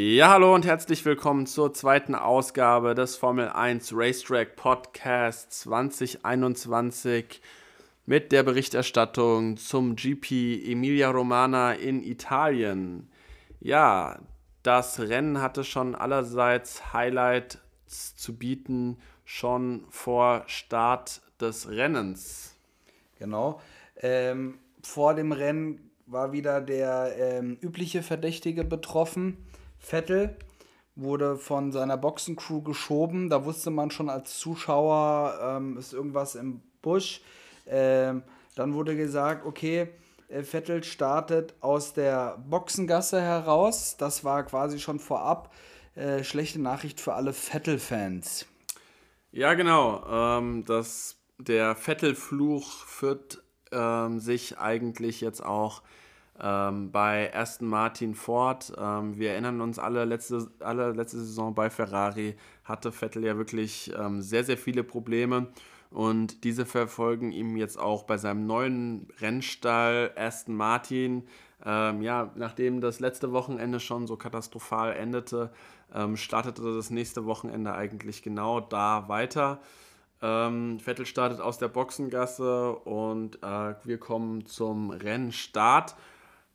Ja, hallo und herzlich willkommen zur zweiten Ausgabe des Formel 1 Racetrack Podcast 2021 mit der Berichterstattung zum GP Emilia Romana in Italien. Ja, das Rennen hatte schon allerseits Highlights zu bieten, schon vor Start des Rennens. Genau. Ähm, vor dem Rennen war wieder der ähm, übliche Verdächtige betroffen. Vettel wurde von seiner Boxencrew geschoben. Da wusste man schon als Zuschauer, ähm, ist irgendwas im Busch. Ähm, dann wurde gesagt, okay, äh, Vettel startet aus der Boxengasse heraus. Das war quasi schon vorab. Äh, schlechte Nachricht für alle Vettel-Fans. Ja, genau. Ähm, das, der Vettel-Fluch führt ähm, sich eigentlich jetzt auch ähm, bei Aston Martin fort. Ähm, wir erinnern uns alle letzte, alle letzte Saison bei Ferrari hatte Vettel ja wirklich ähm, sehr, sehr viele Probleme. Und diese verfolgen ihm jetzt auch bei seinem neuen Rennstall Aston Martin. Ähm, ja, nachdem das letzte Wochenende schon so katastrophal endete, ähm, startete das nächste Wochenende eigentlich genau da weiter. Ähm, Vettel startet aus der Boxengasse und äh, wir kommen zum Rennstart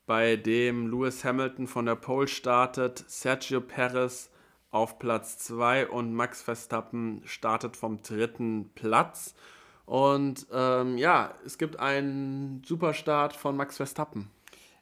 bei dem Lewis Hamilton von der Pole startet, Sergio Perez auf Platz 2 und Max Verstappen startet vom dritten Platz. Und ähm, ja, es gibt einen Superstart von Max Verstappen.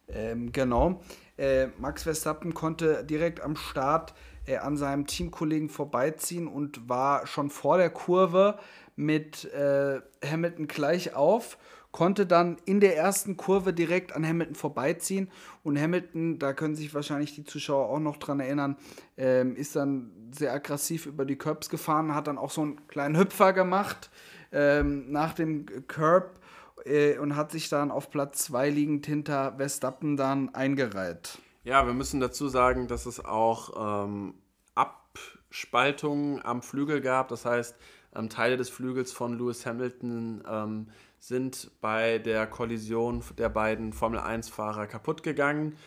Ähm, genau. Äh, Max Verstappen konnte direkt am Start äh, an seinem Teamkollegen vorbeiziehen und war schon vor der Kurve mit äh, Hamilton gleich auf konnte dann in der ersten Kurve direkt an Hamilton vorbeiziehen. Und Hamilton, da können sich wahrscheinlich die Zuschauer auch noch dran erinnern, ähm, ist dann sehr aggressiv über die Curbs gefahren, hat dann auch so einen kleinen Hüpfer gemacht ähm, nach dem Curb äh, und hat sich dann auf Platz 2 liegend hinter Verstappen dann eingereiht. Ja, wir müssen dazu sagen, dass es auch ähm, Abspaltungen am Flügel gab. Das heißt, ähm, Teile des Flügels von Lewis Hamilton ähm, sind bei der Kollision der beiden Formel-1-Fahrer kaputt gegangen.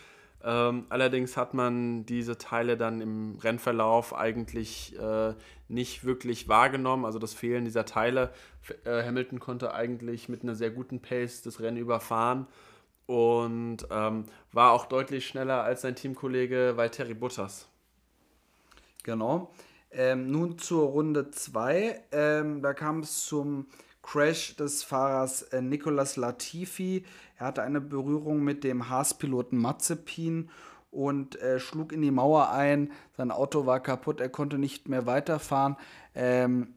Ähm, allerdings hat man diese Teile dann im Rennverlauf eigentlich äh, nicht wirklich wahrgenommen, also das Fehlen dieser Teile. Äh, Hamilton konnte eigentlich mit einer sehr guten Pace das Rennen überfahren und ähm, war auch deutlich schneller als sein Teamkollege Valtteri Bottas. Genau. Ähm, nun zur Runde 2. Ähm, da kam es zum Crash des Fahrers äh, Nicolas Latifi. Er hatte eine Berührung mit dem Haas-Piloten Mazepin und äh, schlug in die Mauer ein. Sein Auto war kaputt, er konnte nicht mehr weiterfahren. Ähm,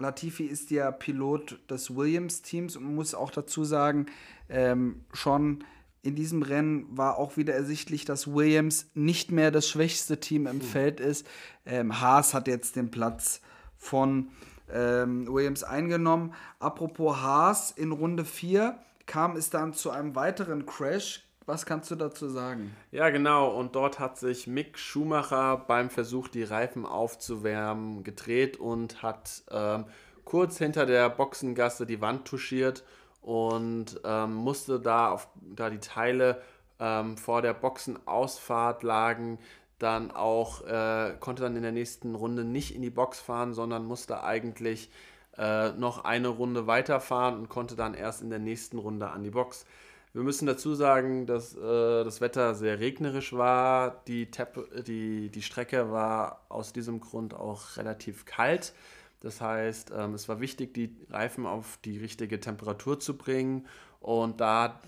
Latifi ist ja Pilot des Williams-Teams und muss auch dazu sagen, ähm, schon in diesem Rennen war auch wieder ersichtlich, dass Williams nicht mehr das schwächste Team im mhm. Feld ist. Ähm, Haas hat jetzt den Platz von ähm, Williams eingenommen. Apropos Haas, in Runde 4 kam es dann zu einem weiteren Crash. Was kannst du dazu sagen? Ja, genau. Und dort hat sich Mick Schumacher beim Versuch, die Reifen aufzuwärmen, gedreht und hat ähm, kurz hinter der Boxengasse die Wand touchiert und ähm, musste da, auf, da die Teile ähm, vor der Boxenausfahrt lagen, dann auch, äh, konnte dann in der nächsten Runde nicht in die Box fahren, sondern musste eigentlich äh, noch eine Runde weiterfahren und konnte dann erst in der nächsten Runde an die Box. Wir müssen dazu sagen, dass äh, das Wetter sehr regnerisch war. Die, Tepp die, die Strecke war aus diesem Grund auch relativ kalt. Das heißt, ähm, es war wichtig, die Reifen auf die richtige Temperatur zu bringen. Und da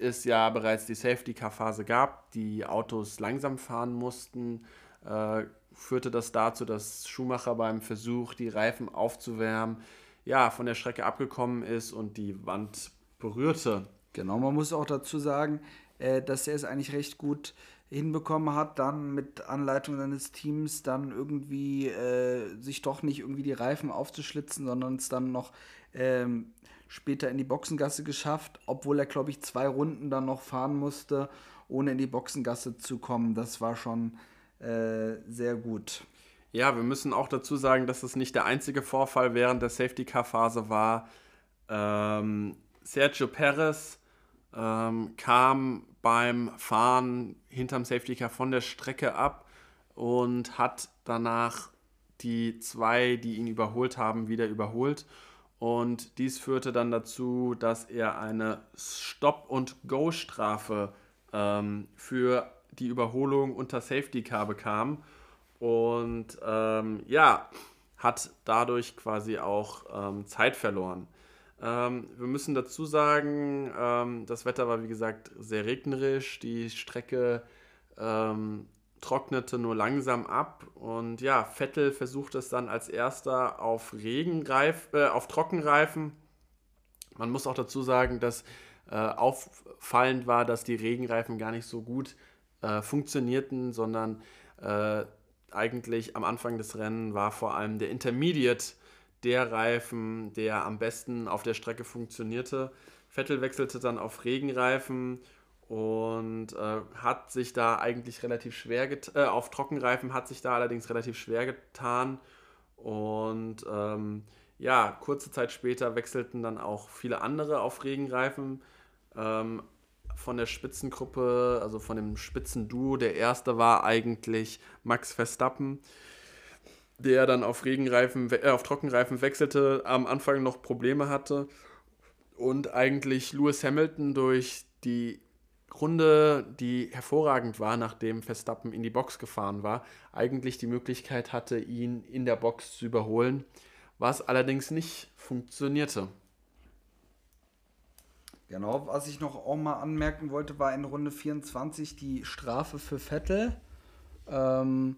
es ja bereits die Safety-Car-Phase gab, die Autos langsam fahren mussten, äh, führte das dazu, dass Schumacher beim Versuch, die Reifen aufzuwärmen, ja, von der Strecke abgekommen ist und die Wand berührte. Genau, man muss auch dazu sagen, äh, dass er es eigentlich recht gut hinbekommen hat, dann mit Anleitung seines Teams dann irgendwie äh, sich doch nicht irgendwie die Reifen aufzuschlitzen, sondern es dann noch ähm, später in die Boxengasse geschafft, obwohl er, glaube ich, zwei Runden dann noch fahren musste, ohne in die Boxengasse zu kommen. Das war schon äh, sehr gut. Ja, wir müssen auch dazu sagen, dass es nicht der einzige Vorfall während der Safety-Car-Phase war. Ähm, Sergio Perez ähm, kam beim Fahren hinterm Safety Car von der Strecke ab, und hat danach die zwei, die ihn überholt haben, wieder überholt. Und dies führte dann dazu, dass er eine Stop- und Go-Strafe ähm, für die Überholung unter Safety Car bekam. Und ähm, ja, hat dadurch quasi auch ähm, Zeit verloren. Ähm, wir müssen dazu sagen, ähm, das Wetter war wie gesagt sehr regnerisch, die Strecke ähm, trocknete nur langsam ab und ja, Vettel versucht es dann als erster auf, Regenreif, äh, auf Trockenreifen. Man muss auch dazu sagen, dass äh, auffallend war, dass die Regenreifen gar nicht so gut äh, funktionierten, sondern äh, eigentlich am Anfang des Rennens war vor allem der Intermediate der Reifen, der am besten auf der Strecke funktionierte. Vettel wechselte dann auf Regenreifen und äh, hat sich da eigentlich relativ schwer äh, auf Trockenreifen hat sich da allerdings relativ schwer getan und ähm, ja, kurze Zeit später wechselten dann auch viele andere auf Regenreifen ähm, von der Spitzengruppe, also von dem Spitzenduo. Der erste war eigentlich Max Verstappen, der dann auf Regenreifen, äh, auf Trockenreifen wechselte, am Anfang noch Probleme hatte und eigentlich Lewis Hamilton durch die Runde, die hervorragend war, nachdem Verstappen in die Box gefahren war, eigentlich die Möglichkeit hatte, ihn in der Box zu überholen, was allerdings nicht funktionierte. Genau, was ich noch auch mal anmerken wollte, war in Runde 24 die Strafe für Vettel. Ähm,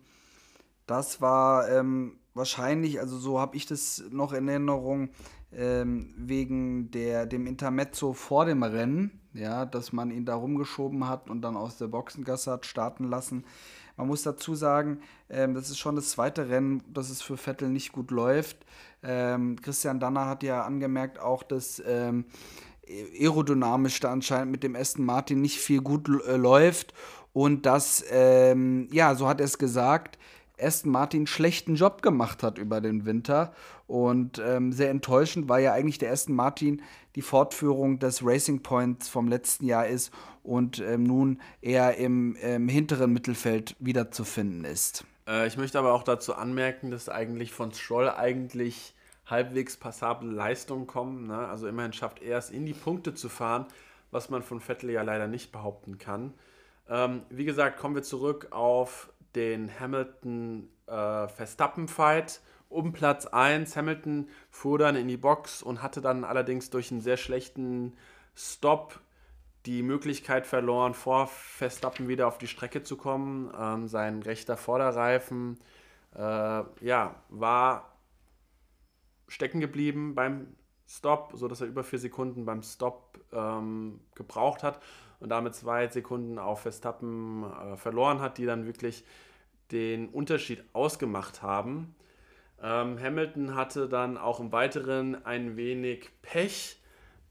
das war ähm, wahrscheinlich, also so habe ich das noch in Erinnerung, ähm, wegen der, dem Intermezzo vor dem Rennen, ja, dass man ihn da rumgeschoben hat und dann aus der Boxengasse hat starten lassen. Man muss dazu sagen, ähm, das ist schon das zweite Rennen, dass es für Vettel nicht gut läuft. Ähm, Christian Danner hat ja angemerkt auch, dass ähm, aerodynamisch da anscheinend mit dem Aston Martin nicht viel gut äh, läuft und dass, ähm, ja, so hat er es gesagt, Aston Martin schlechten Job gemacht hat über den Winter. Und ähm, sehr enttäuschend, weil ja eigentlich der Aston Martin die Fortführung des Racing Points vom letzten Jahr ist und ähm, nun eher im, im, hinteren Mittelfeld wiederzufinden ist. Äh, ich möchte aber auch dazu anmerken, dass eigentlich von Stroll eigentlich halbwegs passable Leistungen kommen. Ne? Also immerhin schafft er es, in die Punkte zu fahren, was man von Vettel ja leider nicht behaupten kann. Ähm, wie gesagt, kommen wir zurück auf den Hamilton-Verstappen-Fight äh, um Platz 1. Hamilton fuhr dann in die Box und hatte dann allerdings durch einen sehr schlechten Stop die Möglichkeit verloren, vor Verstappen wieder auf die Strecke zu kommen. Ähm, sein rechter Vorderreifen äh, ja, war stecken geblieben beim Stop, sodass er über vier Sekunden beim Stop ähm, gebraucht hat und damit zwei Sekunden auf Verstappen äh, verloren hat, die dann wirklich den Unterschied ausgemacht haben. Ähm, Hamilton hatte dann auch im Weiteren ein wenig Pech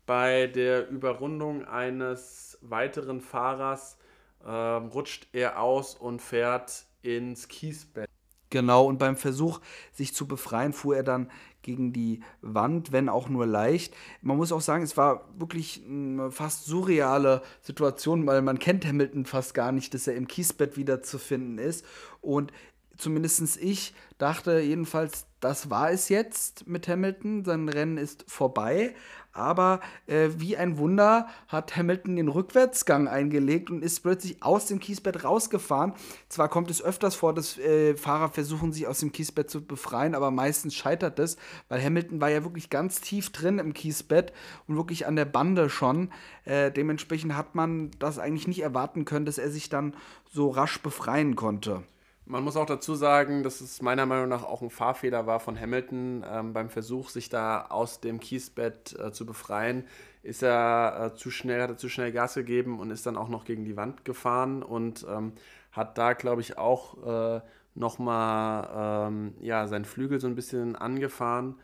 bei der Überrundung eines weiteren Fahrers. Ähm, rutscht er aus und fährt ins Kiesbett. Genau, und beim Versuch, sich zu befreien, fuhr er dann gegen die Wand, wenn auch nur leicht. Man muss auch sagen, es war wirklich eine fast surreale Situation, weil man kennt Hamilton fast gar nicht, dass er im Kiesbett wiederzufinden ist. Und zumindest ich dachte jedenfalls, das war es jetzt mit Hamilton. Sein Rennen ist vorbei. Aber äh, wie ein Wunder hat Hamilton den Rückwärtsgang eingelegt und ist plötzlich aus dem Kiesbett rausgefahren. Zwar kommt es öfters vor, dass äh, Fahrer versuchen, sich aus dem Kiesbett zu befreien, aber meistens scheitert es, weil Hamilton war ja wirklich ganz tief drin im Kiesbett und wirklich an der Bande schon. Äh, dementsprechend hat man das eigentlich nicht erwarten können, dass er sich dann so rasch befreien konnte. Man muss auch dazu sagen, dass es meiner Meinung nach auch ein Fahrfehler war von Hamilton. Ähm, beim Versuch, sich da aus dem Kiesbett äh, zu befreien, ist er äh, zu schnell, hat er zu schnell Gas gegeben und ist dann auch noch gegen die Wand gefahren und ähm, hat da, glaube ich, auch äh, nochmal ähm, ja, seinen Flügel so ein bisschen angefahren.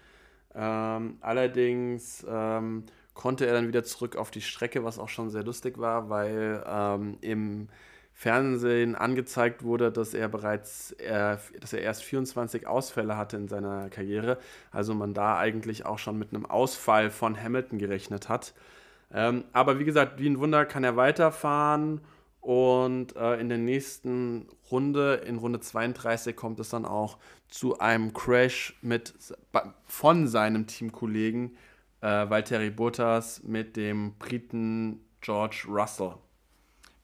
Ähm, allerdings ähm, konnte er dann wieder zurück auf die Strecke, was auch schon sehr lustig war, weil ähm, im Fernsehen angezeigt wurde, dass er bereits, äh, dass er erst 24 Ausfälle hatte in seiner Karriere. Also man da eigentlich auch schon mit einem Ausfall von Hamilton gerechnet hat. Ähm, aber wie gesagt, wie ein Wunder kann er weiterfahren Und äh, in der nächsten Runde, in Runde 32, kommt es dann auch zu einem Crash mit, von seinem Teamkollegen äh, Valtteri Bottas mit dem Briten George Russell.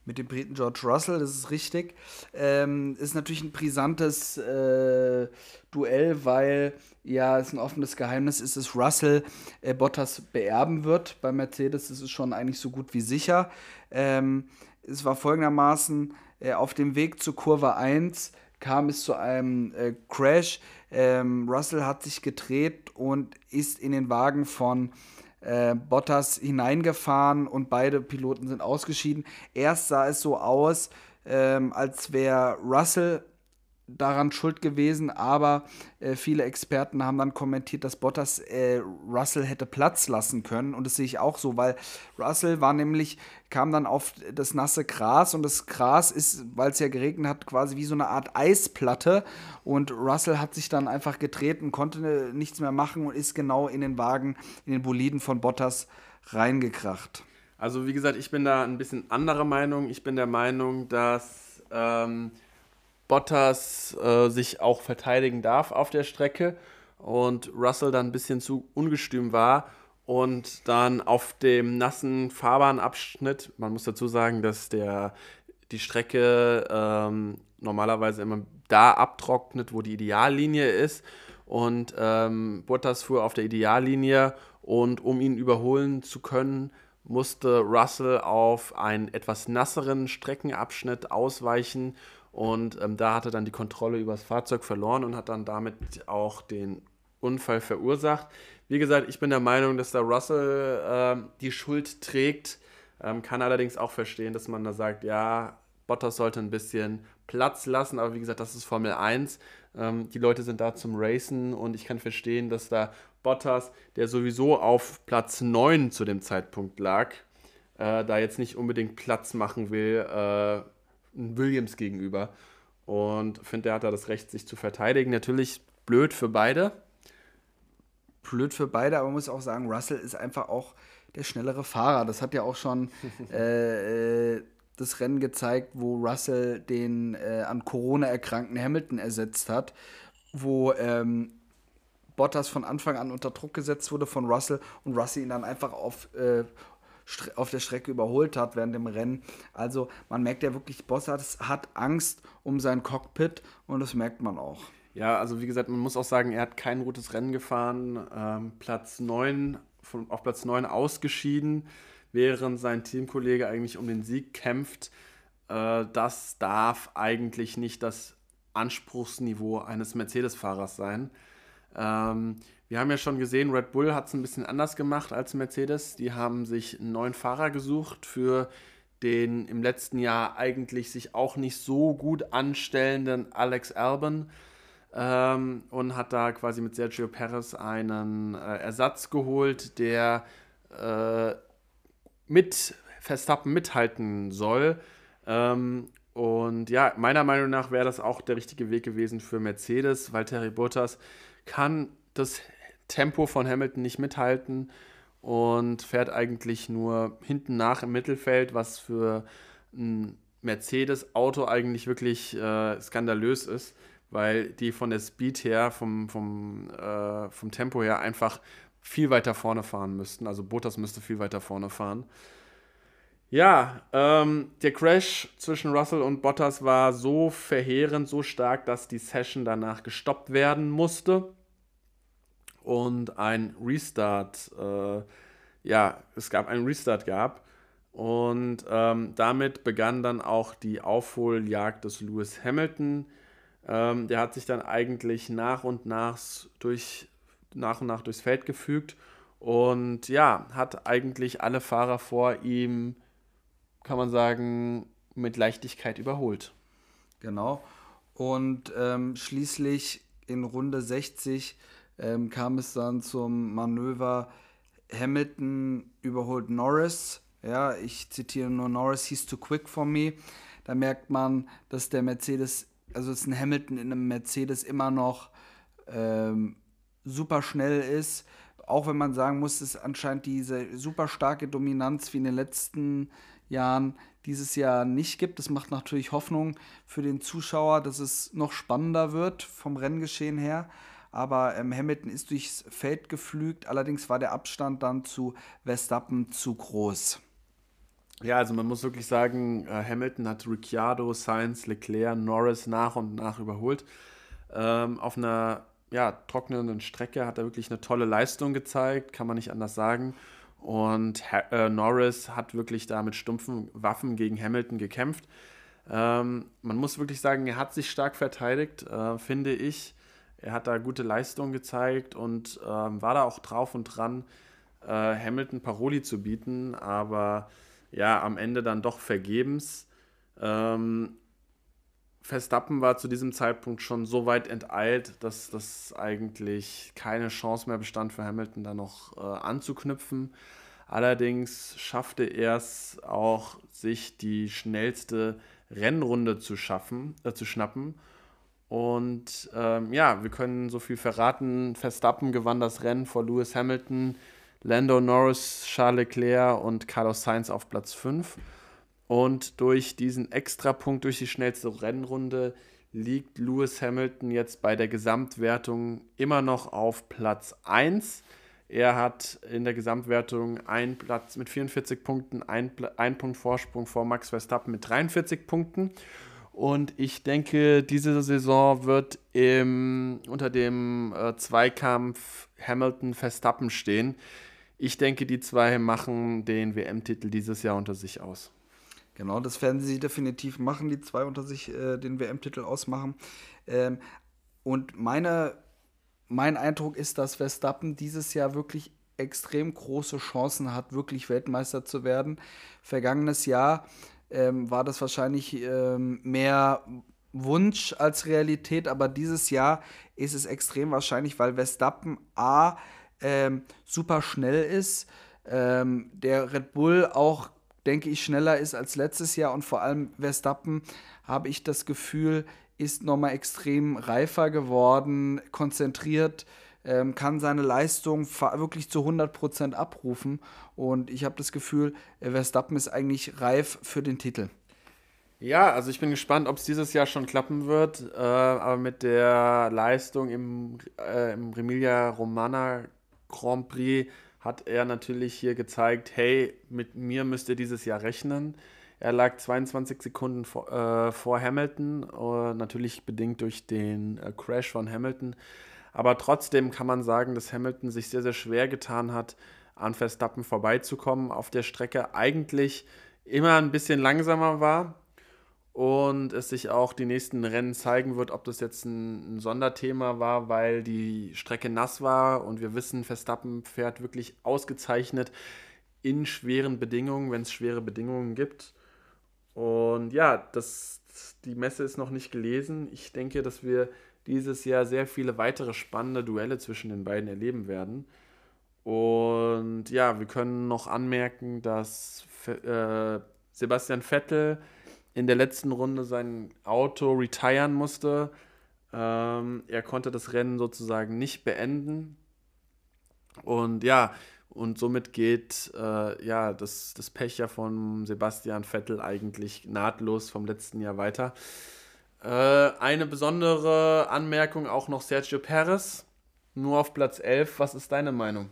Mit dem Briten George Russell, das ist richtig. Ähm, ist natürlich ein brisantes äh, Duell, weil ja es ein offenes Geheimnis ist, dass Russell äh, Bottas beerben wird. Bei Mercedes ist es schon eigentlich so gut wie sicher. Ähm, es war folgendermaßen, äh, auf dem Weg zur Kurve 1 kam es zu einem äh, Crash. Ähm, Russell hat sich gedreht und ist in den Wagen von äh, Bottas hineingefahren und beide Piloten sind ausgeschieden. Erst sah es so aus, ähm, als wäre Russell daran schuld gewesen, aber äh, viele Experten haben dann kommentiert, dass Bottas äh, Russell hätte Platz lassen können und das sehe ich auch so, weil Russell war nämlich, kam dann auf das nasse Gras und das Gras ist, weil es ja geregnet hat, quasi wie so eine Art Eisplatte und Russell hat sich dann einfach getreten, konnte nichts mehr machen und ist genau in den Wagen, in den Boliden von Bottas reingekracht. Also wie gesagt, ich bin da ein bisschen anderer Meinung. Ich bin der Meinung, dass ähm, Bottas äh, sich auch verteidigen darf auf der Strecke und Russell dann ein bisschen zu ungestüm war und dann auf dem nassen Fahrbahnabschnitt, man muss dazu sagen, dass der, die Strecke ähm, normalerweise immer da abtrocknet, wo die Ideallinie ist und ähm, Bottas fuhr auf der Ideallinie und um ihn überholen zu können, musste Russell auf einen etwas nasseren Streckenabschnitt ausweichen und ähm, da hat er dann die Kontrolle über das Fahrzeug verloren und hat dann damit auch den Unfall verursacht. Wie gesagt, ich bin der Meinung, dass der Russell ähm, die Schuld trägt. Ähm, kann allerdings auch verstehen, dass man da sagt, ja, Bottas sollte ein bisschen Platz lassen, aber wie gesagt, das ist Formel 1. Ähm, die Leute sind da zum Racen und ich kann verstehen, dass da Bottas, der sowieso auf Platz 9 zu dem Zeitpunkt lag, äh, da jetzt nicht unbedingt Platz machen will. Äh, Williams gegenüber. Und finde, er hat da das Recht, sich zu verteidigen. Natürlich blöd für beide. Blöd für beide, aber man muss auch sagen, Russell ist einfach auch der schnellere Fahrer. Das hat ja auch schon äh, äh, das Rennen gezeigt, wo Russell den äh, an Corona erkrankten Hamilton ersetzt hat, wo ähm, Bottas von Anfang an unter Druck gesetzt wurde von Russell und Russell ihn dann einfach auf äh, auf der Strecke überholt hat während dem Rennen. Also man merkt ja wirklich, Bottas hat Angst um sein Cockpit und das merkt man auch. Ja, also wie gesagt, man muss auch sagen, er hat kein gutes Rennen gefahren. Ähm, Platz 9, von, auf Platz 9 ausgeschieden, während sein Teamkollege eigentlich um den Sieg kämpft. Äh, das darf eigentlich nicht das Anspruchsniveau eines Mercedes-Fahrers sein. Ähm, wir haben ja schon gesehen, Red Bull hat es ein bisschen anders gemacht als Mercedes. Die haben sich einen neuen Fahrer gesucht für den im letzten Jahr eigentlich sich auch nicht so gut anstellenden Alex Albon ähm, und hat da quasi mit Sergio Perez einen äh, Ersatz geholt, der äh, mit Verstappen mithalten soll. Ähm, und ja, meiner Meinung nach wäre das auch der richtige Weg gewesen für Mercedes, weil Terry Bottas kann das Tempo von Hamilton nicht mithalten und fährt eigentlich nur hinten nach im Mittelfeld, was für ein Mercedes-Auto eigentlich wirklich äh, skandalös ist, weil die von der Speed her, vom, vom, äh, vom Tempo her einfach viel weiter vorne fahren müssten. Also Bottas müsste viel weiter vorne fahren. Ja, ähm, der Crash zwischen Russell und Bottas war so verheerend, so stark, dass die Session danach gestoppt werden musste und ein Restart, äh, ja, es gab einen Restart gab. Und ähm, damit begann dann auch die Aufholjagd des Lewis Hamilton. Ähm, der hat sich dann eigentlich nach und nach durch nach und nach durchs Feld gefügt und ja, hat eigentlich alle Fahrer vor ihm, kann man sagen, mit Leichtigkeit überholt. Genau. Und ähm, schließlich in Runde 60 ähm, kam es dann zum Manöver Hamilton überholt Norris. Ja, ich zitiere nur Norris, he's too quick for me. Da merkt man, dass der Mercedes, also dass ein Hamilton in einem Mercedes immer noch ähm, super schnell ist. Auch wenn man sagen muss, dass anscheinend diese super starke Dominanz wie in den letzten Jahren dieses Jahr nicht gibt. Das macht natürlich Hoffnung für den Zuschauer, dass es noch spannender wird vom Renngeschehen her. Aber ähm, Hamilton ist durchs Feld geflügt. Allerdings war der Abstand dann zu Verstappen zu groß. Ja, also man muss wirklich sagen, äh, Hamilton hat Ricciardo, Sainz, Leclerc, Norris nach und nach überholt. Ähm, auf einer ja, trocknenden Strecke hat er wirklich eine tolle Leistung gezeigt, kann man nicht anders sagen. Und äh, Norris hat wirklich da mit stumpfen Waffen gegen Hamilton gekämpft. Ähm, man muss wirklich sagen, er hat sich stark verteidigt, äh, finde ich. Er hat da gute Leistungen gezeigt und ähm, war da auch drauf und dran, äh, Hamilton Paroli zu bieten, aber ja, am Ende dann doch vergebens. Ähm, Verstappen war zu diesem Zeitpunkt schon so weit enteilt, dass das eigentlich keine Chance mehr bestand für Hamilton da noch äh, anzuknüpfen. Allerdings schaffte er es auch, sich die schnellste Rennrunde zu schaffen, äh, zu schnappen. Und ähm, ja, wir können so viel verraten. Verstappen gewann das Rennen vor Lewis Hamilton, Lando Norris, Charles Leclerc und Carlos Sainz auf Platz 5. Und durch diesen Extrapunkt, durch die schnellste Rennrunde, liegt Lewis Hamilton jetzt bei der Gesamtwertung immer noch auf Platz 1. Er hat in der Gesamtwertung einen Platz mit 44 Punkten, einen, einen Punkt Vorsprung vor Max Verstappen mit 43 Punkten. Und ich denke, diese Saison wird im, unter dem äh, Zweikampf Hamilton-Verstappen stehen. Ich denke, die zwei machen den WM-Titel dieses Jahr unter sich aus. Genau, das werden sie definitiv machen, die zwei unter sich äh, den WM-Titel ausmachen. Ähm, und meine, mein Eindruck ist, dass Verstappen dieses Jahr wirklich extrem große Chancen hat, wirklich Weltmeister zu werden. Vergangenes Jahr ähm, war das wahrscheinlich ähm, mehr Wunsch als Realität, aber dieses Jahr ist es extrem wahrscheinlich, weil Verstappen A ähm, super schnell ist, ähm, der Red Bull auch denke ich, schneller ist als letztes Jahr und vor allem Verstappen, habe ich das Gefühl, ist nochmal extrem reifer geworden, konzentriert, ähm, kann seine Leistung wirklich zu 100% abrufen und ich habe das Gefühl, äh, Verstappen ist eigentlich reif für den Titel. Ja, also ich bin gespannt, ob es dieses Jahr schon klappen wird, äh, aber mit der Leistung im, äh, im Remilia Romana Grand Prix hat er natürlich hier gezeigt, hey, mit mir müsst ihr dieses Jahr rechnen. Er lag 22 Sekunden vor, äh, vor Hamilton, äh, natürlich bedingt durch den äh, Crash von Hamilton. Aber trotzdem kann man sagen, dass Hamilton sich sehr, sehr schwer getan hat, an Verstappen vorbeizukommen auf der Strecke. Eigentlich immer ein bisschen langsamer war, und es sich auch die nächsten Rennen zeigen wird, ob das jetzt ein, Sonderthema war, weil die Strecke nass war und wir wissen, Verstappen fährt wirklich ausgezeichnet in schweren Bedingungen, wenn es schwere Bedingungen gibt. Und ja, das, die Messe ist noch nicht gelesen. Ich denke, dass wir dieses Jahr sehr viele weitere spannende Duelle zwischen den beiden erleben werden. Und ja, wir können noch anmerken, dass äh, Sebastian Vettel in der letzten Runde sein Auto retiren musste. Ähm, er konnte das Rennen sozusagen nicht beenden. Und ja, und somit geht äh, ja das, das Pech ja von Sebastian Vettel eigentlich nahtlos vom letzten Jahr weiter. Äh, eine besondere Anmerkung auch noch Sergio Perez, nur auf Platz 11. Was ist deine Meinung?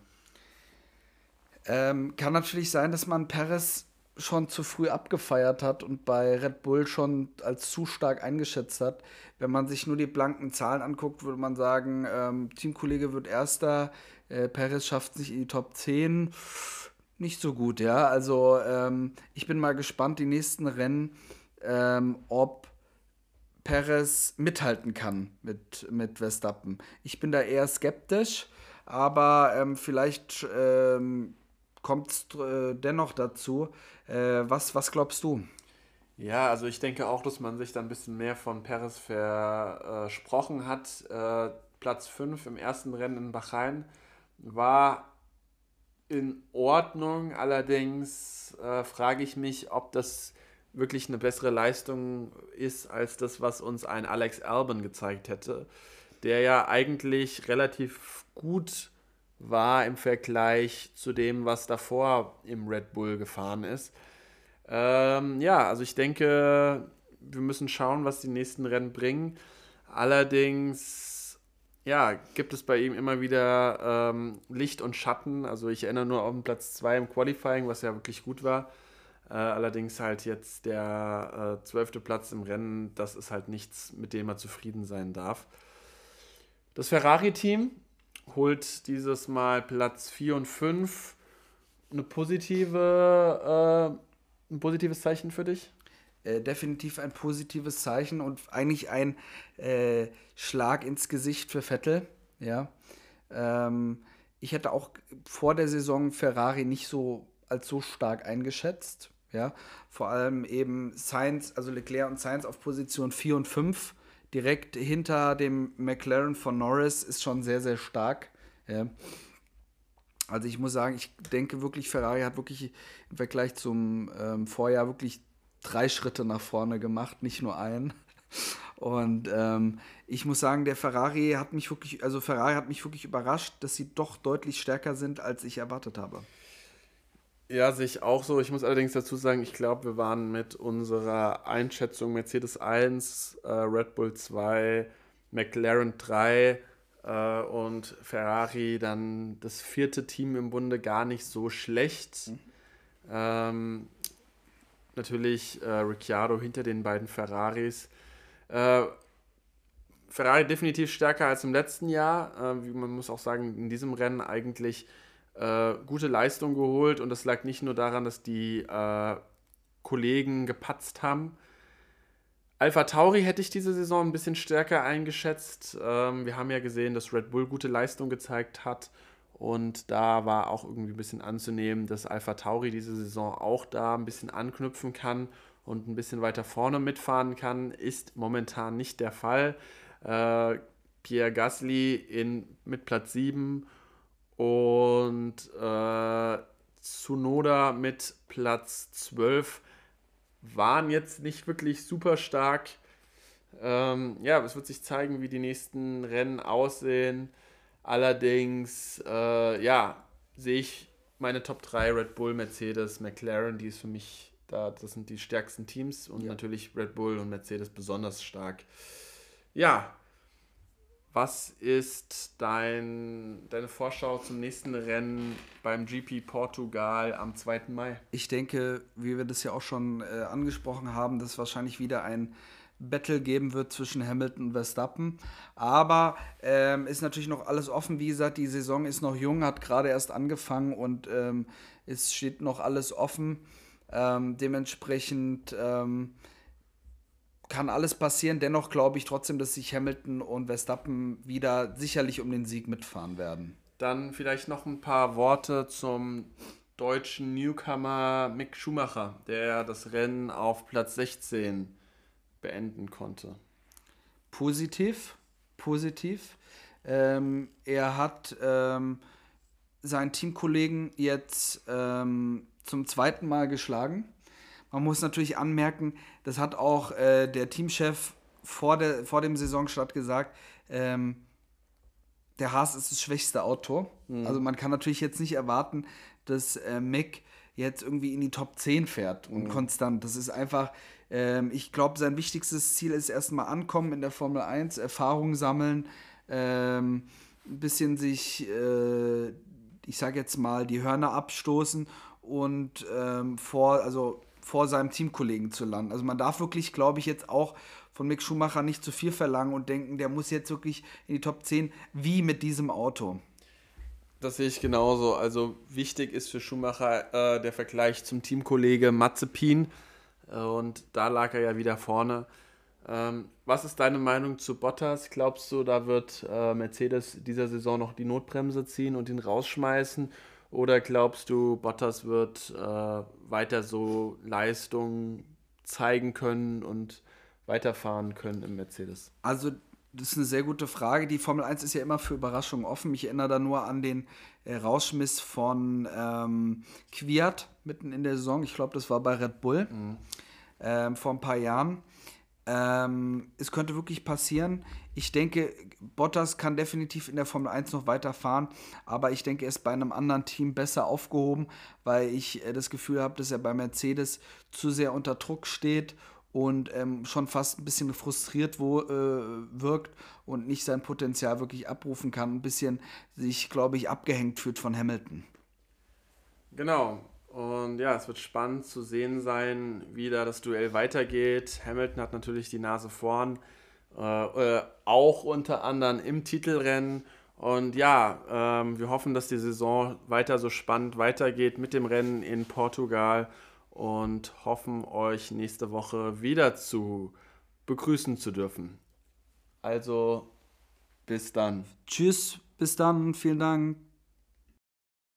Ähm, kann natürlich sein, dass man Perez schon zu früh abgefeiert hat und bei Red Bull schon als zu stark eingeschätzt hat. Wenn man sich nur die blanken Zahlen anguckt, würde man sagen, ähm, Teamkollege wird Erster, äh, Perez schafft sich in die Top 10. Nicht so gut, ja. Also ähm, ich bin mal gespannt, die nächsten Rennen, ähm, ob Perez mithalten kann mit, mit Verstappen. Ich bin da eher skeptisch, aber ähm, vielleicht ähm, kommt es äh, dennoch dazu. Äh, was, was glaubst du? Ja, also ich denke auch, dass man sich da ein bisschen mehr von Perez versprochen hat. Äh, Platz 5 im ersten Rennen in Bahrain war in Ordnung. Allerdings äh, frage ich mich, ob das wirklich eine bessere Leistung ist als das, was uns ein Alex Albon gezeigt hätte, der ja eigentlich relativ gut war im Vergleich zu dem, was davor im Red Bull gefahren ist. Ähm, ja, also ich denke, wir müssen schauen, was die nächsten Rennen bringen. Allerdings, ja, gibt es bei ihm immer wieder ähm, Licht und Schatten. Also ich erinnere nur auf den Platz 2 im Qualifying, was ja wirklich gut war. Äh, allerdings halt jetzt der äh, zwölfte äh, Platz im Rennen, das ist halt nichts, mit dem er zufrieden sein darf. Das Ferrari-Team holt dieses Mal Platz 4 und 5. Eine positive, äh, ein positives Zeichen für dich? Äh, definitiv ein positives Zeichen und eigentlich ein äh, Schlag ins Gesicht für Vettel. Ja. Ähm, ich hätte auch vor der Saison Ferrari nicht so als so stark eingeschätzt. Ja. Vor allem eben Sainz, also Leclerc und Sainz auf Position 4 und 5 direkt hinter dem McLaren von Norris ist schon sehr, sehr stark. Ja. Also ich muss sagen, ich denke wirklich, Ferrari hat wirklich im Vergleich zum ähm, Vorjahr wirklich drei Schritte nach vorne gemacht, nicht nur einen. Und ähm, ich muss sagen, der Ferrari hat mich wirklich, also Ferrari hat mich wirklich überrascht, dass sie doch deutlich stärker sind, als ich erwartet habe. Ja, sehe ich auch so. Ich muss allerdings dazu sagen, ich glaube, wir waren mit unserer Einschätzung Mercedes 1, äh, Red Bull 2, McLaren 3 äh, und Ferrari dann das vierte Team im Bunde gar nicht so schlecht. Mhm. Ähm, natürlich äh, Ricciardo hinter den beiden Ferraris. Äh, Ferrari definitiv stärker als im letzten Jahr. Äh, man muss auch sagen, in diesem Rennen eigentlich äh, gute Leistung geholt und das lag nicht nur daran, dass die äh, Kollegen gepatzt haben. Alpha Tauri hätte ich diese Saison ein bisschen stärker eingeschätzt. Ähm, wir haben ja gesehen, dass Red Bull gute Leistung gezeigt hat und da war auch irgendwie ein bisschen anzunehmen, dass Alpha Tauri diese Saison auch da ein bisschen anknüpfen kann und ein bisschen weiter vorne mitfahren kann. Ist momentan nicht der Fall. Äh, Pierre Gasly in, mit Platz 7 und äh, Tsunoda mit Platz 12 waren jetzt nicht wirklich super stark. Ähm, ja, es wird sich zeigen, wie die nächsten Rennen aussehen. Allerdings, äh, ja, sehe ich meine Top 3 Red Bull, Mercedes, McLaren, die ist für mich da, das sind die stärksten Teams und ja. natürlich Red Bull und Mercedes besonders stark. Ja, was ist dein, deine Vorschau zum nächsten Rennen beim GP Portugal am 2. Mai? Ich denke, wie wir das ja auch schon äh, angesprochen haben, dass wahrscheinlich wieder ein Battle geben wird zwischen Hamilton und Verstappen. Aber ähm, ist natürlich noch alles offen. Wie gesagt, die Saison ist noch jung, hat gerade erst angefangen und ähm, es steht noch alles offen. Ähm, dementsprechend ähm, kann alles passieren. Dennoch glaube ich trotzdem, dass sich Hamilton und Verstappen wieder sicherlich um den Sieg mitfahren werden. Dann vielleicht noch ein paar Worte zum deutschen Newcomer Mick Schumacher, der das Rennen auf Platz 16 beenden konnte. Positiv, positiv. Ähm, er hat ähm, seinen Teamkollegen jetzt ähm, zum zweiten Mal geschlagen. Man muss natürlich anmerken, das hat auch äh, der Teamchef vor, der, vor dem Saisonstart gesagt, ähm, der Haas ist das schwächste Auto. Mhm. Also man kann natürlich jetzt nicht erwarten, dass äh, Mick jetzt irgendwie in die Top 10 fährt und mhm. konstant. Das ist einfach, ähm, ich glaube, sein wichtigstes Ziel ist erstmal ankommen in der Formel 1, Erfahrung sammeln, ähm, ein bisschen sich, äh, ich sage jetzt mal, die Hörner abstoßen und ähm, vor, also vor seinem Teamkollegen zu landen. Also man darf wirklich, glaube ich, jetzt auch von Mick Schumacher nicht zu viel verlangen und denken, der muss jetzt wirklich in die Top 10, wie mit diesem Auto. Das sehe ich genauso. Also wichtig ist für Schumacher äh, der Vergleich zum Teamkollege Mazepin. Äh, und da lag er ja wieder vorne. Ähm, was ist deine Meinung zu Bottas? Glaubst du, da wird äh, Mercedes dieser Saison noch die Notbremse ziehen und ihn rausschmeißen? Oder glaubst du, Bottas wird äh, weiter so Leistung zeigen können und weiterfahren können im Mercedes? Also, das ist eine sehr gute Frage. Die Formel 1 ist ja immer für Überraschungen offen. Ich erinnere da nur an den äh, Rausschmiss von ähm, Kwiat mitten in der Saison. Ich glaube, das war bei Red Bull mhm. ähm, vor ein paar Jahren. Ähm, es könnte wirklich passieren. Ich denke, Bottas kann definitiv in der Formel 1 noch weiterfahren, aber ich denke, er ist bei einem anderen Team besser aufgehoben, weil ich äh, das Gefühl habe, dass er bei Mercedes zu sehr unter Druck steht und ähm, schon fast ein bisschen frustriert wo, äh, wirkt und nicht sein Potenzial wirklich abrufen kann. Ein bisschen sich, glaube ich, abgehängt fühlt von Hamilton. Genau. Und ja, es wird spannend zu sehen sein, wie da das Duell weitergeht. Hamilton hat natürlich die Nase vorn, äh, äh, auch unter anderem im Titelrennen. Und ja, ähm, wir hoffen, dass die Saison weiter so spannend weitergeht mit dem Rennen in Portugal und hoffen, euch nächste Woche wieder zu begrüßen zu dürfen. Also, bis dann. Tschüss, bis dann, vielen Dank.